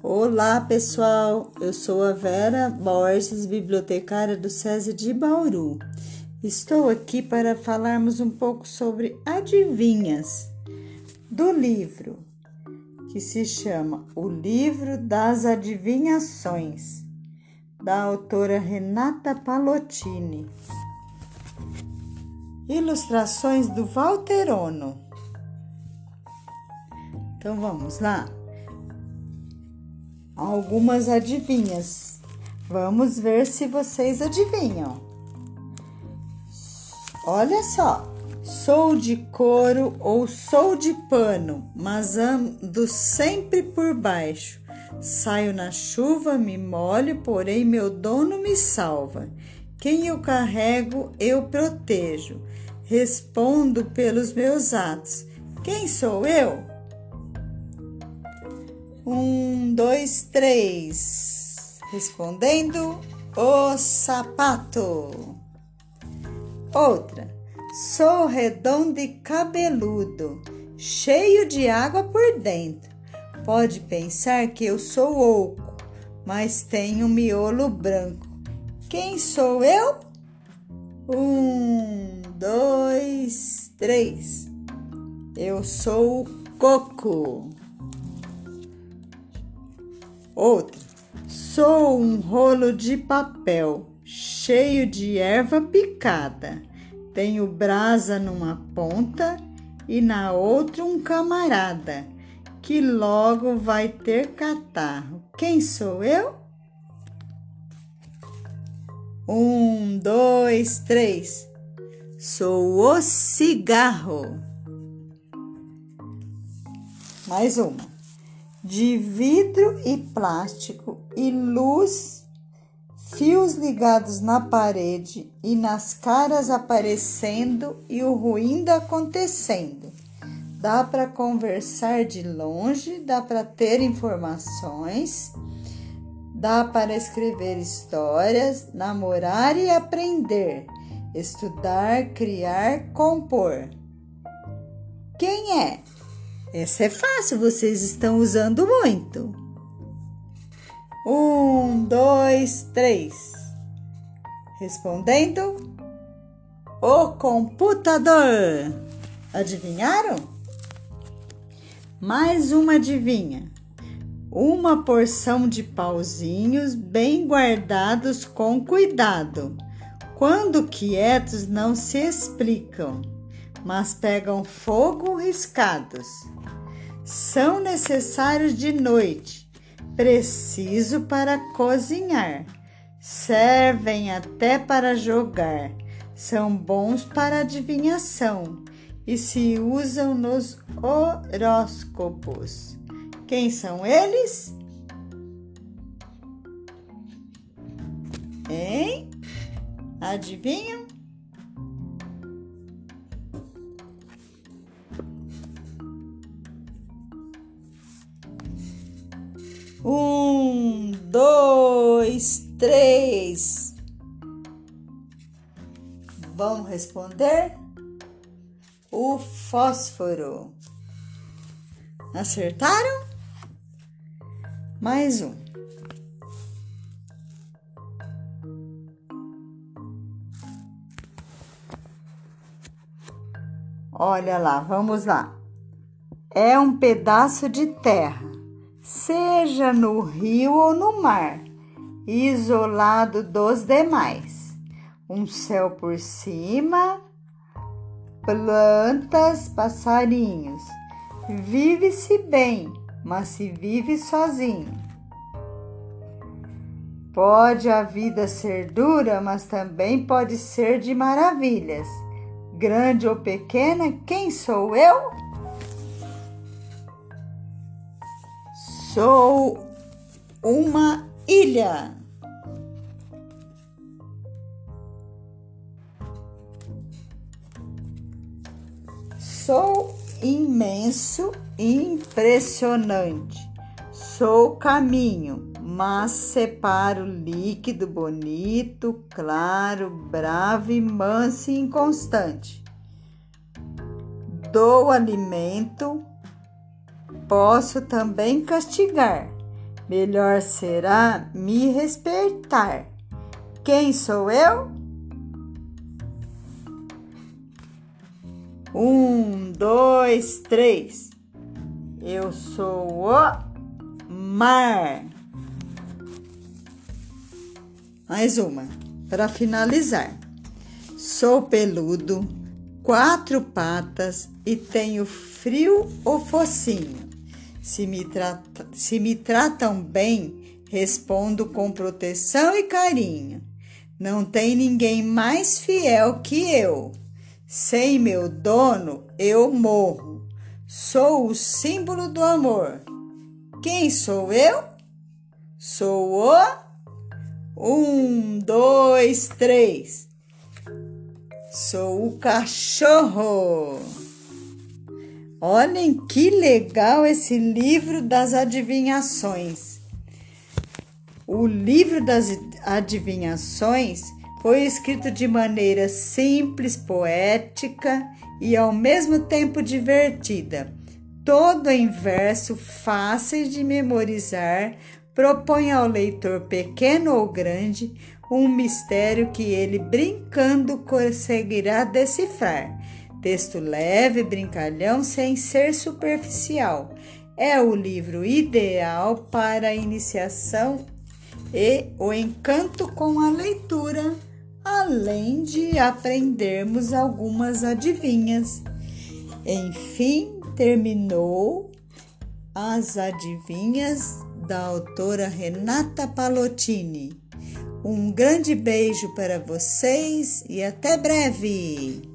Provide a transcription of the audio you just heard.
Olá, pessoal. Eu sou a Vera Borges, bibliotecária do SESI de Bauru. Estou aqui para falarmos um pouco sobre adivinhas do livro que se chama O Livro das Adivinhações, da autora Renata Palottini. Ilustrações do Valterono. Então vamos lá algumas adivinhas. Vamos ver se vocês adivinham. Olha só, sou de couro ou sou de pano, mas ando sempre por baixo. Saio na chuva, me molho, porém meu dono me salva. Quem eu carrego, eu protejo. Respondo pelos meus atos. Quem sou eu? Um, dois, três. Respondendo: o sapato. Outra. Sou redondo e cabeludo, cheio de água por dentro. Pode pensar que eu sou oco, mas tenho miolo branco. Quem sou eu? Um, dois, três. Eu sou o coco. Outra. Sou um rolo de papel cheio de erva picada. Tenho brasa numa ponta e na outra um camarada que logo vai ter catarro. Quem sou eu? Um, dois, três. Sou o cigarro. Mais uma de vidro e plástico e luz, fios ligados na parede e nas caras aparecendo e o ruído acontecendo. Dá para conversar de longe, dá para ter informações, dá para escrever histórias, namorar e aprender, estudar, criar, compor. Quem é? Essa é fácil, vocês estão usando muito. Um, dois, três. Respondendo: O computador. Adivinharam? Mais uma adivinha. Uma porção de pauzinhos bem guardados com cuidado. Quando quietos, não se explicam, mas pegam fogo riscados são necessários de noite, preciso para cozinhar, servem até para jogar, são bons para adivinhação e se usam nos horóscopos. Quem são eles? Hein? Adivinham? Um, dois, três. Vamos responder? O fósforo. Acertaram? Mais um. Olha lá, vamos lá. É um pedaço de terra seja no rio ou no mar, isolado dos demais. Um céu por cima, plantas, passarinhos. Vive-se bem, mas se vive sozinho. Pode a vida ser dura, mas também pode ser de maravilhas. Grande ou pequena, quem sou eu? Sou uma ilha. Sou imenso e impressionante. Sou caminho, mas separo líquido, bonito, claro, bravo e manso e inconstante. Dou alimento, Posso também castigar. melhor será me respeitar. Quem sou eu? Um, dois, três. Eu sou o mar. Mais uma, para finalizar. Sou peludo, quatro patas e tenho frio ou focinho. Se me, trata, se me tratam bem, respondo com proteção e carinho. Não tem ninguém mais fiel que eu. Sem meu dono, eu morro. Sou o símbolo do amor. Quem sou eu? Sou o. Um, dois, três. Sou o cachorro. Olhem que legal esse livro das adivinhações. O livro das adivinhações foi escrito de maneira simples, poética e ao mesmo tempo divertida. Todo em verso fáceis de memorizar, propõe ao leitor pequeno ou grande um mistério que ele brincando conseguirá decifrar Texto leve, brincalhão, sem ser superficial. É o livro ideal para a iniciação e o encanto com a leitura, além de aprendermos algumas adivinhas. Enfim, terminou as adivinhas da autora Renata Palottini. Um grande beijo para vocês e até breve!